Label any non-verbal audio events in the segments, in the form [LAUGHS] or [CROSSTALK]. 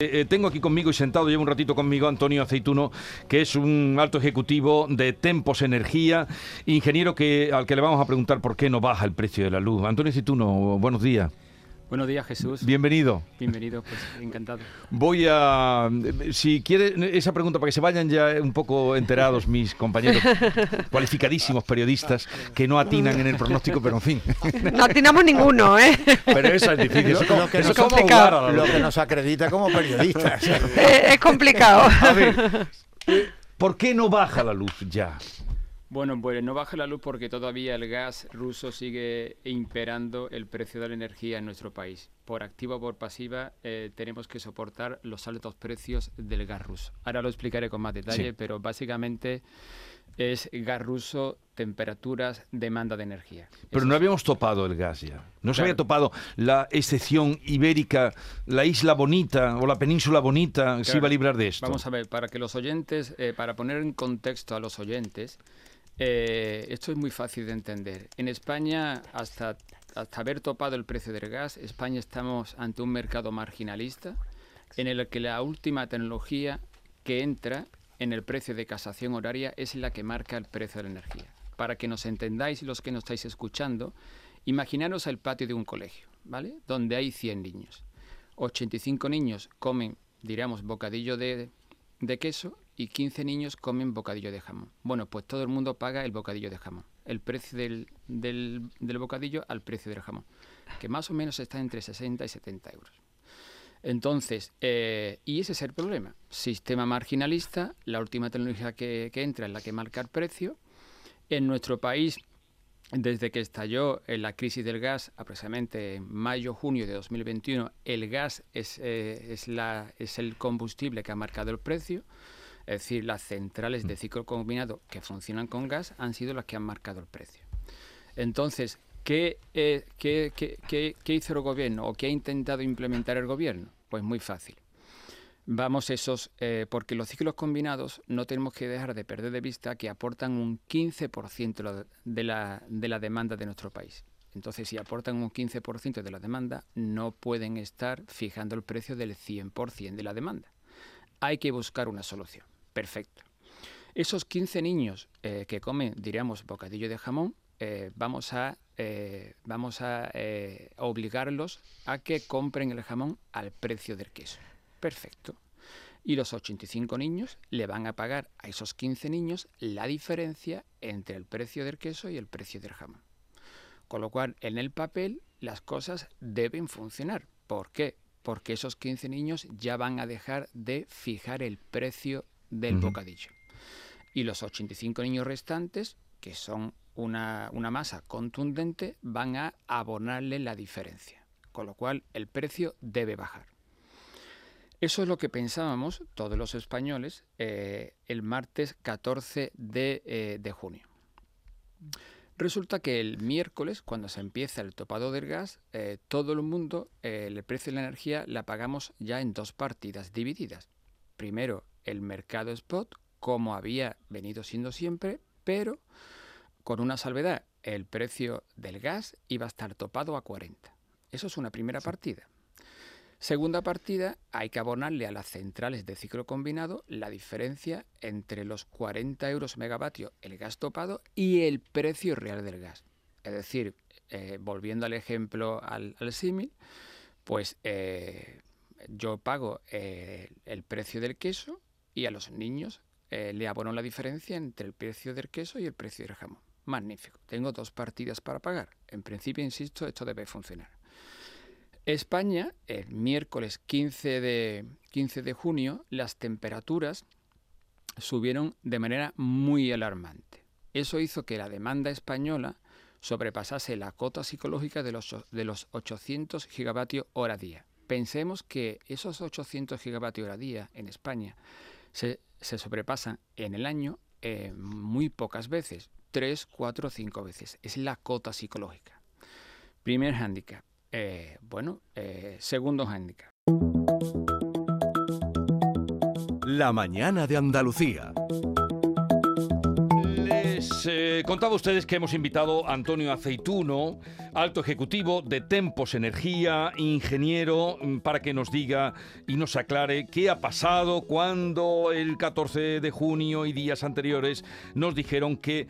Eh, tengo aquí conmigo y sentado, llevo un ratito conmigo, Antonio Aceituno, que es un alto ejecutivo de Tempos Energía, ingeniero que, al que le vamos a preguntar por qué no baja el precio de la luz. Antonio Aceituno, buenos días. Buenos días, Jesús. Bienvenido. Bienvenido, pues encantado. Voy a. Si quiere esa pregunta para que se vayan ya un poco enterados mis compañeros [LAUGHS] cualificadísimos periodistas que no atinan en el pronóstico, pero en fin. [LAUGHS] No atinamos ninguno, ¿eh? Pero eso es difícil. Eso, Lo que, eso nos, complicado. lo que nos acredita como periodistas. [LAUGHS] Es complicado. A ver, ¿por qué no baja la luz ya? Bueno, pues no baja la luz porque todavía el gas ruso sigue imperando el precio de la energía en nuestro país. Por activa o por pasiva eh, tenemos que soportar los altos precios del gas ruso. Ahora lo explicaré con más detalle, Sí. pero básicamente es gas ruso, temperaturas, demanda de energía. Pero Eso no es- habíamos topado el gas ya. No se había topado la excepción ibérica, la isla bonita o la península bonita se Claro. iba a librar de esto. Vamos a ver, para que los oyentes, eh, para poner en contexto a los oyentes, eh, esto es muy fácil de entender. En España, hasta, hasta haber topado el precio del gas, España estamos ante un mercado marginalista en el que la última tecnología que entra en el precio de casación horaria es la que marca el precio de la energía. Para que nos entendáis los que nos estáis escuchando, imaginaros el patio de un colegio, ¿vale? Donde hay 100 niños. 85 niños comen, diríamos, bocadillo de, de queso y 15 niños comen bocadillo de jamón. Bueno, pues todo el mundo paga el bocadillo de jamón. El precio del, del, del bocadillo al precio del jamón, que más o menos está entre 60 y 70 euros. Entonces, eh, y ese es el problema. Sistema marginalista, la última tecnología que, que entra es la que marca el precio. En nuestro país, desde que estalló eh, la crisis del gas, aproximadamente en mayo-junio de 2021, el gas es, eh, es, la, es el combustible que ha marcado el precio. Es decir, las centrales de ciclo combinado que funcionan con gas han sido las que han marcado el precio. Entonces, ¿qué, eh, qué- qué- qué- qué hizo el gobierno o qué ha intentado implementar el gobierno? Pues muy fácil. Vamos esos, eh, porque los ciclos combinados no tenemos que dejar de perder de vista que aportan un 15% la- de la, de la demanda de nuestro país. Entonces, si aportan un 15% de la demanda, no pueden estar fijando el precio del 100% de la demanda. Hay que buscar una solución. Perfecto. Esos 15 niños eh, que comen, diríamos, bocadillo de jamón, eh, vamos a, eh, vamos a obligarlos a que compren el jamón al precio del queso. Perfecto. Y los 85 niños le van a pagar a esos 15 niños la diferencia entre el precio del queso y el precio del jamón. Con lo cual, en el papel, las cosas deben funcionar. ¿Por qué? Porque esos 15 niños ya van a dejar de fijar el precio del bocadillo. Y los 85 niños restantes, que son una, una masa contundente, van a abonarle la diferencia. Con lo cual, el precio debe bajar. Eso es lo que pensábamos todos los españoles eh, el martes 14 de, eh, de junio. Resulta que el miércoles, cuando se empieza el topado del gas, eh, todo el mundo, el precio de la energía la pagamos ya en dos partidas divididas. Primero, el mercado spot, como había venido siendo siempre, pero con una salvedad, el precio del gas iba a estar topado a 40. Eso es una primera partida. Segunda partida, hay que abonarle a las centrales de ciclo combinado la diferencia entre los 40 euros megavatio el gas topado y el precio real del gas. Es decir, eh, volviendo al ejemplo, al, al símil, pues eh, yo pago eh, el precio del queso y a los niños eh, le abono la diferencia entre el precio del queso y el precio del jamón. Magnífico. Tengo dos partidas para pagar. En principio, insisto, esto debe funcionar. España, el miércoles 15 de, 15 de junio, las temperaturas subieron de manera muy alarmante. Eso hizo que la demanda española sobrepasase la cota psicológica de los, de los 800 gigavatios hora día. Pensemos que esos 800 gigavatios hora día en España se, sobrepasan en el año eh, muy pocas veces, 3, 4, 5 veces. Es la cota psicológica. Primer hándicap. Eh, bueno, eh, segundo hándicap. La mañana de Andalucía. Eh, contaba ustedes que hemos invitado a Antonio Aceituno, alto ejecutivo de Tempos Energía, ingeniero, mm, para que nos diga y nos aclare qué ha pasado cuando el 14 de junio y días anteriores nos dijeron que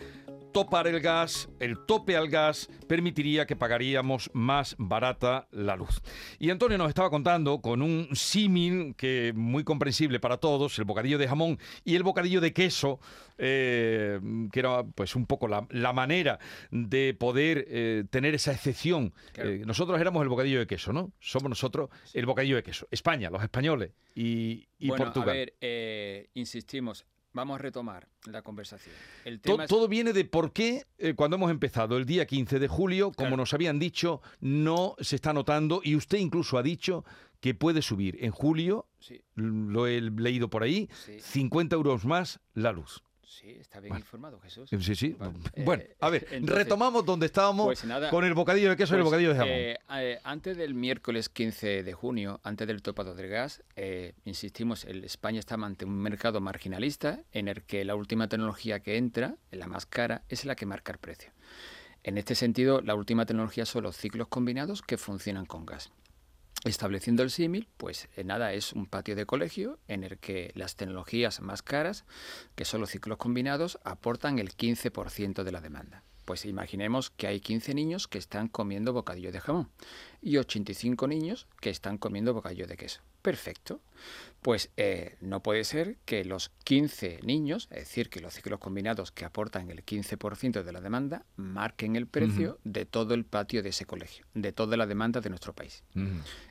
topar el gas, el tope al gas, permitiría que pagaríamos más barata la luz. Y Antonio nos estaba contando con un símil que muy comprensible para todos, el bocadillo de jamón y el bocadillo de queso, eh, que era pues un poco la, la manera de poder eh, tener esa excepción. Claro. Eh, nosotros éramos el bocadillo de queso, ¿no? Somos nosotros el bocadillo de queso. España, los españoles y, y bueno, Portugal. a ver, insistimos, vamos a retomar la conversación. El es- Todo viene de por qué eh, cuando hemos empezado el día 15 de julio, como Claro. nos habían dicho, no se está notando y usted incluso ha dicho que puede subir en julio, Sí, lo he leído por ahí, Sí. 50 euros más la luz. Sí, está bien Bueno. informado, Jesús. Sí, sí. Vale, [LAUGHS] Bueno, eh, a ver, [LAUGHS] entonces, retomamos donde estábamos pues nada, con el bocadillo de queso y el Pues, bocadillo de jamón. eh, eh, antes del miércoles 15 de junio, antes del topado del gas, insistimos, el España está ante un mercado marginalista en el que la última tecnología que entra, la más cara, es la que marca el precio. En este sentido, la última tecnología son los ciclos combinados que funcionan con gas. Estableciendo el símil, pues eh, nada, es un patio de colegio en el que las tecnologías más caras, que son los ciclos combinados, aportan el 15% de la demanda. Pues imaginemos que hay 15 niños que están comiendo bocadillo de jamón y 85 niños que están comiendo bocadillo de queso. Perfecto. Pues eh, no puede ser que los 15 niños, es decir, que los ciclos combinados que aportan el 15% de la demanda, marquen el precio de todo el patio de ese colegio, de toda la demanda de nuestro país.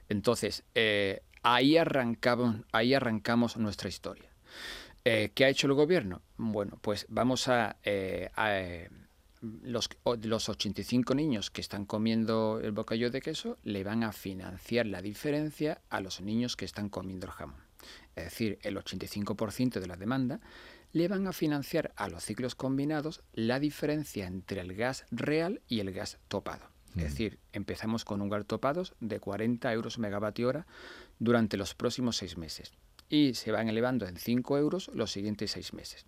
Entonces, eh, ahí, arrancamos, ahí arrancamos nuestra historia. Eh, ¿Qué ha hecho el gobierno? Bueno, pues vamos a... a, los, los 85 niños que están comiendo el bocadillo de queso le van a financiar la diferencia a los niños que están comiendo el jamón. Es decir, el 85% de la demanda le van a financiar a los ciclos combinados la diferencia entre el gas real y el gas topado. Es decir, empezamos con un gas topados de 40 euros megavatio hora durante los próximos seis meses y se van elevando en 5 euros los siguientes seis meses.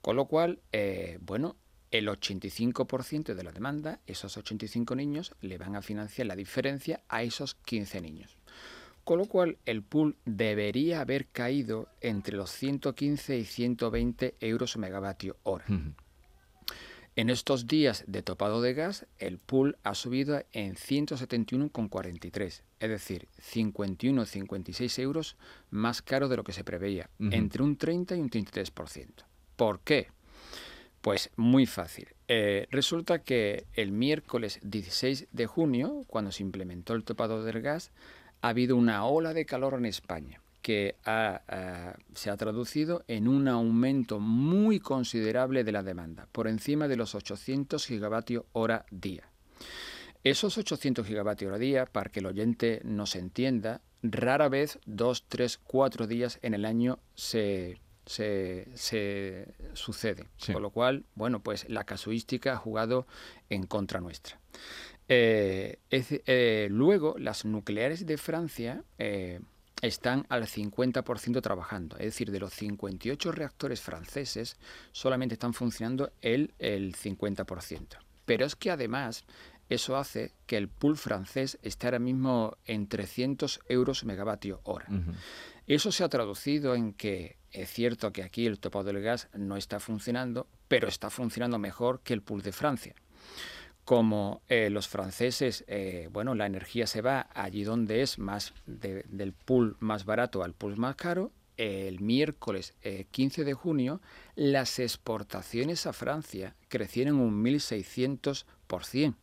Con lo cual, eh, bueno, el 85% de la demanda, esos 85 niños, le van a financiar la diferencia a esos 15 niños. Con lo cual, el pool debería haber caído entre los 115 y 120 euros megavatio hora. En estos días de topado de gas, el pool ha subido en 171,43, es decir, 51-56 euros más caro de lo que se preveía, entre un 30 y un 33%. ¿Por qué? Pues muy fácil. Eh, resulta que el miércoles 16 de junio, cuando se implementó el topado del gas, ha habido una ola de calor en España que ah, se ha traducido en un aumento muy considerable de la demanda, por encima de los 800 gigavatios hora día. Esos 800 gigavatios hora día, para que el oyente nos entienda, rara vez, dos, tres, cuatro días en el año se, se, se sucede. Sí. Con lo cual, bueno, pues la casuística ha jugado en contra nuestra. Eh, es- eh, luego, las nucleares de Francia eh, están al 50% trabajando. Es decir, de los 58 reactores franceses, solamente están funcionando el, el 50%. Pero es que además eso hace que el pool francés esté ahora mismo en 300 euros megavatio hora. Eso se ha traducido en que es cierto que aquí el topado del gas no está funcionando, pero está funcionando mejor que el pool de Francia. Como eh, los franceses, eh, bueno, la energía se va allí donde es más de- del pool más barato al pool más caro. El miércoles eh, 15 de junio, las exportaciones a Francia crecieron un 1.600%.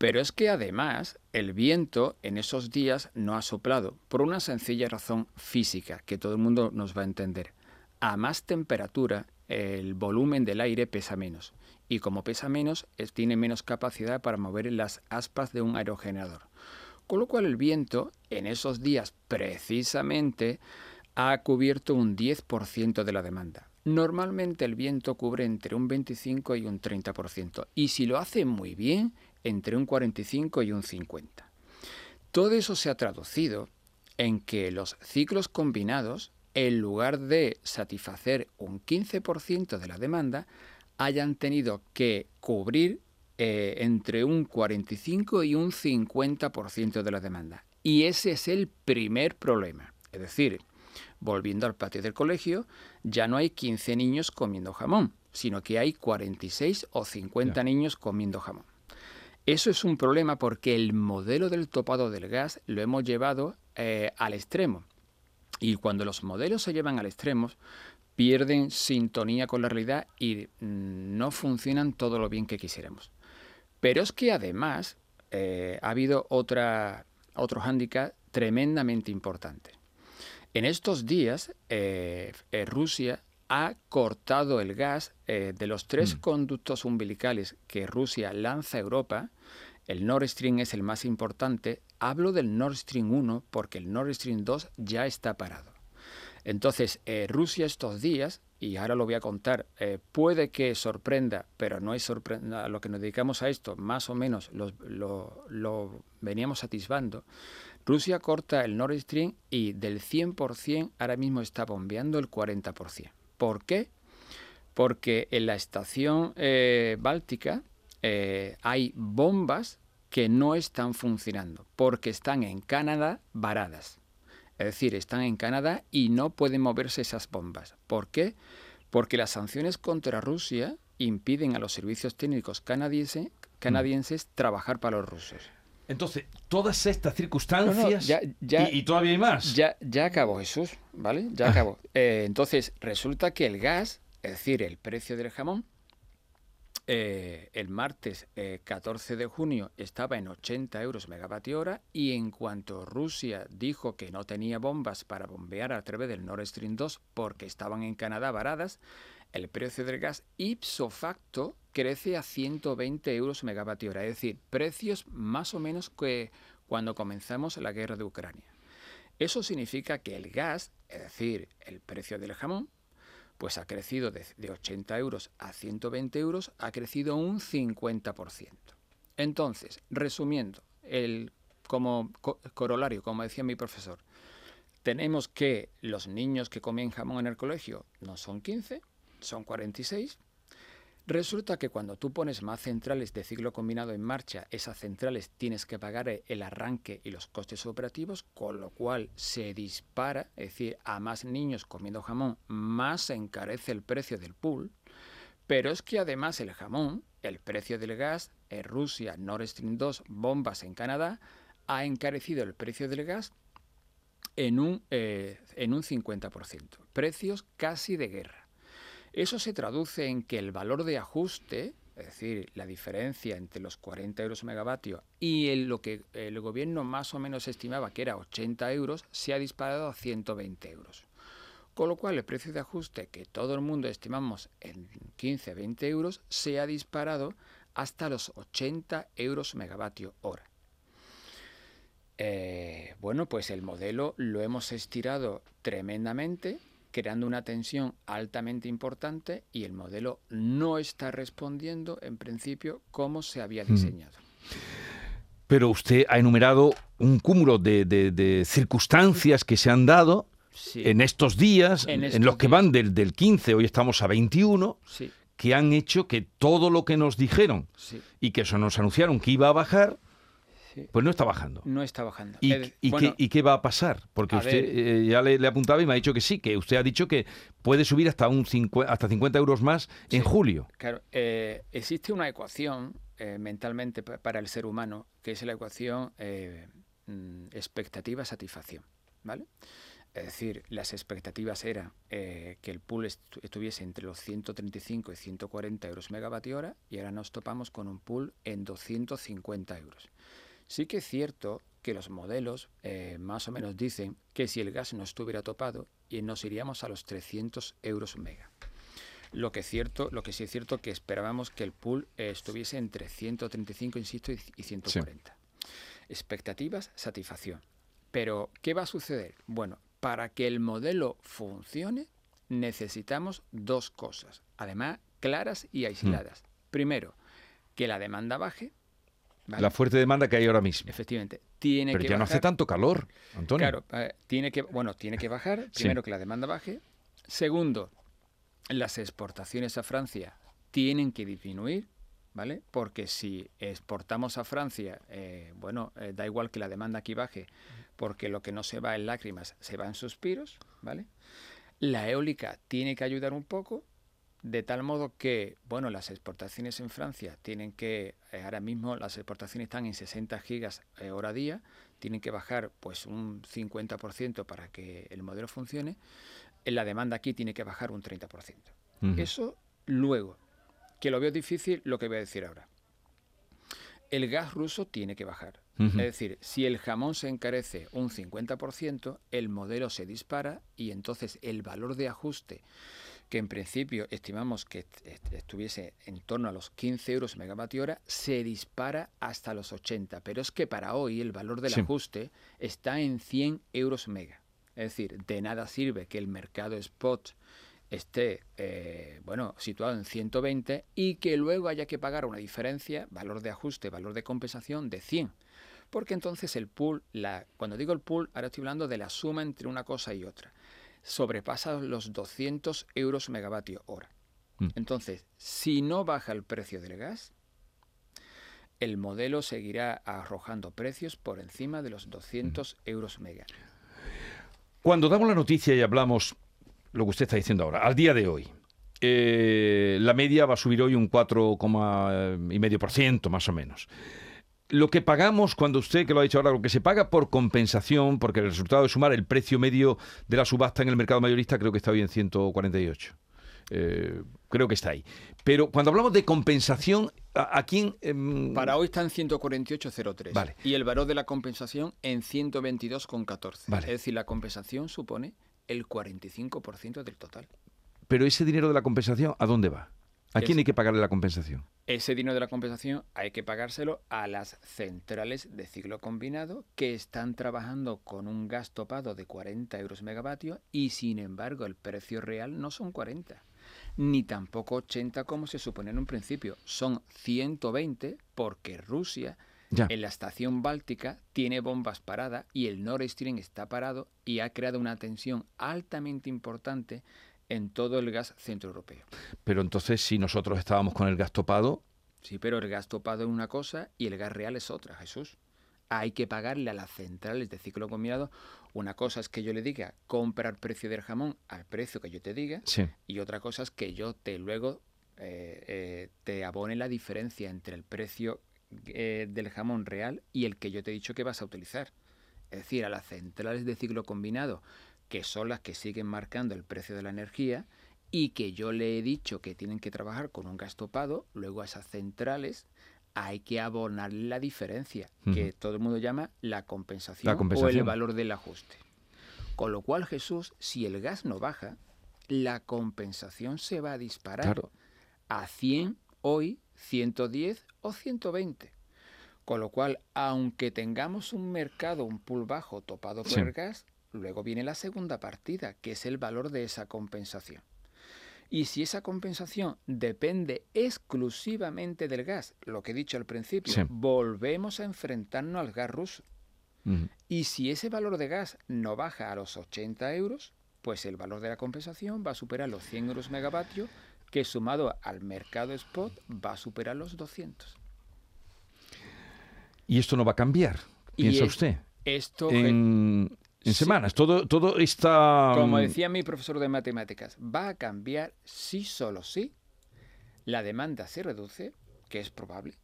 Pero es que además el viento en esos días no ha soplado, por una sencilla razón física que todo el mundo nos va a entender. A más temperatura, el volumen del aire pesa menos, y como pesa menos, tiene menos capacidad para mover las aspas de un aerogenerador. Con lo cual el viento en esos días precisamente ha cubierto un 10% de la demanda. Normalmente el viento cubre entre un 25 y un 30%, y si lo hace muy bien, entre un 45 y un 50. Todo eso se ha traducido en que los ciclos combinados, en lugar de satisfacer un 15% de la demanda, hayan tenido que cubrir eh, entre un 45 y un 50% de la demanda. Y ese es el primer problema. Es decir, volviendo al patio del colegio, ya no hay 15 niños comiendo jamón, sino que hay 46 o 50 Ya. niños comiendo jamón. Eso es un problema porque el modelo del topado del gas lo hemos llevado eh, al extremo. Y cuando los modelos se llevan al extremo, pierden sintonía con la realidad y mm, no funcionan todo lo bien que quisiéramos. Pero es que además eh, ha habido otra, otro hándicap tremendamente importante. En estos días, eh, Rusia ha cortado el gas eh, de los tres Mm. conductos umbilicales que Rusia lanza a Europa. El Nord Stream es el más importante. Hablo del Nord Stream 1 porque el Nord Stream 2 ya está parado. Entonces, eh, Rusia estos días, y ahora lo voy a contar, eh, puede que sorprenda, pero no es sorprendente. A lo que nos dedicamos a esto, más o menos los- lo, lo veníamos atisbando. Rusia corta el Nord Stream y del 100% ahora mismo está bombeando el 40%. ¿Por qué? Porque en la estación eh, báltica eh, hay bombas que no están funcionando, porque están en Canadá varadas. Es decir, están en Canadá y no pueden moverse esas bombas. ¿Por qué? Porque las sanciones contra Rusia impiden a los servicios técnicos canadiense- canadienses trabajar para los rusos. Entonces, todas estas circunstancias No, no, ya- ya- y, y todavía hay más. Ya, ya acabó Jesús, ¿vale? Ya Ah. acabó. Eh, entonces, resulta que el gas, es decir, el precio del jamón, eh, el martes eh, 14 de junio estaba en 80 euros megavatio hora y en cuanto Rusia dijo que no tenía bombas para bombear a través del Nord Stream 2 porque estaban en Canadá varadas, el precio del gas ipso facto crece a 120 euros megavatio hora, es decir, precios más o menos que cuando comenzamos la guerra de Ucrania. Eso significa que el gas, es decir, el precio del jamón, pues ha crecido de, de 80 euros a 120 euros, ha crecido un 50%. Entonces, resumiendo, el, como co- corolario, como decía mi profesor, tenemos que los niños que comen jamón en el colegio no son 15, son 46. Resulta que cuando tú pones más centrales de ciclo combinado en marcha, esas centrales tienes que pagar el arranque y los costes operativos, con lo cual se dispara, es decir, a más niños comiendo jamón, más se encarece el precio del pool. Pero es que además el jamón, el precio del gas, en Rusia, Nord Stream 2, bombas en Canadá, ha encarecido el precio del gas en un, eh, en un 50%. Precios casi de guerra. Eso se traduce en que el valor de ajuste, es decir, la diferencia entre los 40 euros megavatio y lo que el gobierno más o menos estimaba que era 80 euros, se ha disparado a 120 euros. Con lo cual el precio de ajuste que todo el mundo estimamos en 15, 20 euros, se ha disparado hasta los 80 euros megavatio hora. Eh, bueno, pues el modelo lo hemos estirado tremendamente, creando una tensión altamente importante y el modelo no está respondiendo en principio como se había diseñado. Pero usted ha enumerado un cúmulo de, de- de circunstancias que se han dado Sí, en estos días, En los que van del, del 15, hoy estamos a 21, sí, que han hecho que todo lo que nos dijeron sí, y que eso nos anunciaron que iba a bajar, sí. pues no está bajando. No está bajando. ¿Y, Eh, y bueno, qué, y qué va a pasar? Porque a usted eh, ya le, le apuntaba y me ha dicho que sí, que usted ha dicho que puede subir hasta un cincu- hasta 50 euros más en julio. Claro, eh, existe una ecuación mentalmente pa- para el ser humano que es la ecuación mm, expectativa-satisfacción, ¿vale? Es decir, las expectativas eran eh, que el pool estu- estuviese entre los 135 y 140 euros megavatio hora y ahora nos topamos con un pool en 250 euros. Sí que es cierto que los modelos eh, más o menos dicen que si el gas no estuviera topado y nos iríamos a los 300 euros mega. Lo que, es cierto, lo que sí es cierto que esperábamos que el pool eh, estuviese entre 135, insisto, y, y 140. Expectativas, satisfacción. Pero, ¿qué va a suceder? Bueno, para que el modelo funcione, necesitamos dos cosas, además claras y aisladas. Primero, que la demanda baje. ¿Vale? La fuerte demanda que hay ahora mismo. Efectivamente, tiene Pero que ya no hace tanto calor, Antonio. Claro, eh, tiene que, bueno, tiene que bajar. Sí. Primero que la demanda baje. Segundo, las exportaciones a Francia tienen que disminuir, ¿vale? Porque si exportamos a Francia, eh, bueno, eh, da igual que la demanda aquí baje, porque lo que no se va en lágrimas se va en suspiros, ¿vale? La eólica tiene que ayudar un poco, de tal modo que, bueno, las exportaciones en Francia tienen que, eh, ahora mismo las exportaciones están en 60 gigas eh, hora día, tienen que bajar pues un 50% para que el modelo funcione. En la demanda aquí tiene que bajar un 30%. Ujú. Eso luego, que lo veo difícil, lo que voy a decir ahora. El gas ruso tiene que bajar. Es decir, si el jamón se encarece un 50%, el modelo se dispara y entonces el valor de ajuste, que en principio estimamos que est- est- estuviese en torno a los 15 euros megavatio hora, se dispara hasta los 80. Pero es que para hoy el valor del Sí. ajuste está en 100 euros mega. Es decir, de nada sirve que el mercado spot esté eh, bueno situado en 120 y que luego haya que pagar una diferencia, valor de ajuste, valor de compensación de 100. Porque entonces el pool, la, cuando digo el pool, ahora estoy hablando de la suma entre una cosa y otra, sobrepasa los 200 euros megavatio hora. Mm. Entonces, si no baja el precio del gas, el modelo seguirá arrojando precios por encima de los 200 euros mega. Cuando damos la noticia y hablamos lo que usted está diciendo ahora, al día de hoy, eh, la media va a subir hoy un 4,5% más o menos. Lo que pagamos, cuando usted, que lo ha dicho ahora, lo que se paga por compensación, porque el resultado de sumar el precio medio de la subasta en el mercado mayorista creo que está hoy en 148. Eh, creo que está ahí. Pero cuando hablamos de compensación, ¿a, a quién? em, Para hoy está en 148,03 Vale. y el valor de la compensación en 122,14. Vale. Es decir, la compensación supone el 45% del total. Pero ese dinero de la compensación, ¿a dónde va? ¿A quién hay que pagarle la compensación? Ese dinero de la compensación hay que pagárselo a las centrales de ciclo combinado que están trabajando con un gas topado de 40 euros megavatio y sin embargo el precio real no son 40, ni tampoco 80 como se supone en un principio, son 120 porque Rusia Ya. en la estación báltica tiene bombas paradas y el Nord Stream está parado y ha creado una tensión altamente importante en todo el gas centroeuropeo. Pero entonces, si nosotros estábamos con el gas topado, Sí, pero el gas topado es una cosa y el gas real es otra, Jesús. Hay que pagarle a las centrales de ciclo combinado. Una cosa es que yo le diga comprar precio del jamón al precio que yo te diga sí. y otra cosa es que yo te luego eh, eh, te abone la diferencia entre el precio eh, del jamón real y el que yo te he dicho que vas a utilizar. Es decir, a las centrales de ciclo combinado, que son las que siguen marcando el precio de la energía y que yo le he dicho que tienen que trabajar con un gas topado, luego a esas centrales hay que abonar la diferencia, que todo el mundo llama la compensación, La o el valor del ajuste. Con lo cual, Jesús, si el gas no baja, la compensación se va a disparar Claro. a 100 hoy, 110 o 120. Con lo cual, aunque tengamos un mercado, un pool bajo topado por Sí. el gas, luego viene la segunda partida, que es el valor de esa compensación. Y si esa compensación depende exclusivamente del gas, lo que he dicho al principio, Sí. volvemos a enfrentarnos al gas ruso. Y si ese valor de gas no baja a los 80 euros, pues el valor de la compensación va a superar los 100 euros megavatio, que sumado al mercado spot va a superar los 200. Y esto no va a cambiar, piensa es- usted. Esto, En, en Sí. semanas. Todo, todo está. como decía mi profesor de matemáticas, va a cambiar si solo si la demanda se reduce, que es probable,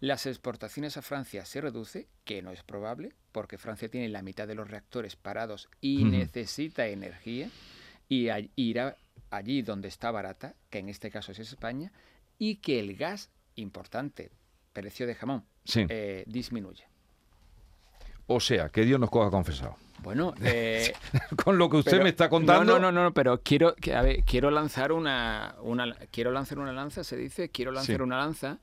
las exportaciones a Francia se reduce, que no es probable, porque Francia tiene la mitad de los reactores parados y necesita energía, y a- irá allí donde está barata, que en este caso es España, y que el gas, importante, precio de jamón, Sí. eh, disminuye. O sea, que Dios nos coja confesado. Bueno, [LAUGHS] eh, [LAUGHS] Con lo que usted Pero- me está contando. No, no, no, no, pero quiero, que, a ver, quiero lanzar una, una, quiero lanzar una lanza, se dice, quiero lanzar Sí. una lanza,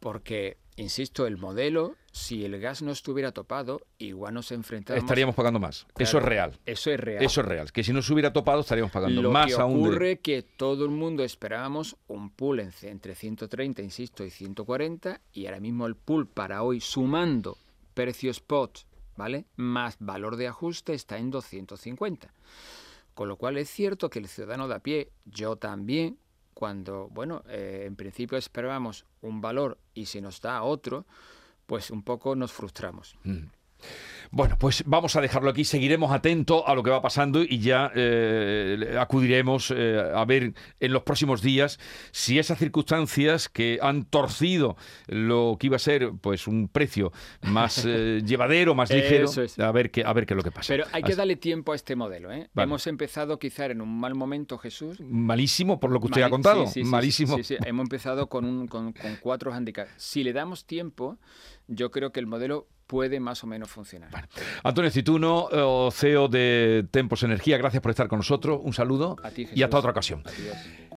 porque, insisto, el modelo, si el gas no estuviera topado, igual nos enfrentamos. Estaríamos pagando más. Claro, Eso es real. Eso es real. Eso es real. Que si no se hubiera topado, estaríamos pagando Lo más que aún. de- ocurre que todo el mundo esperábamos un pool en- entre 130, insisto, y 140, y ahora mismo el pool para hoy, sumando precio spot, ¿vale? Más valor de ajuste, está en 250. Con lo cual es cierto que el ciudadano de a pie, yo también, cuando, bueno, eh, en principio esperábamos un valor y se nos da otro, pues un poco nos frustramos. Mm. Bueno, pues vamos a dejarlo aquí, seguiremos atentos a lo que va pasando y ya eh, acudiremos eh, a ver en los próximos días si esas circunstancias que han torcido lo que iba a ser pues un precio más eh, [LAUGHS] llevadero, más ligero, es. a ver qué a ver qué es lo que pasa. Pero hay que Así- darle tiempo a este modelo. ¿eh? Vale. Hemos empezado quizá en un mal momento, Jesús. malísimo por lo que usted ha contado, sí, sí, malísimo. sí, sí, Hemos empezado con, un, con, con cuatro handicaps. Si le damos tiempo, yo creo que el modelo puede más o menos funcionar. Antonio Cituno, eh, CEO de Tempos Energía, gracias por estar con nosotros. Un saludo A ti, y hasta otra ocasión. Adiós.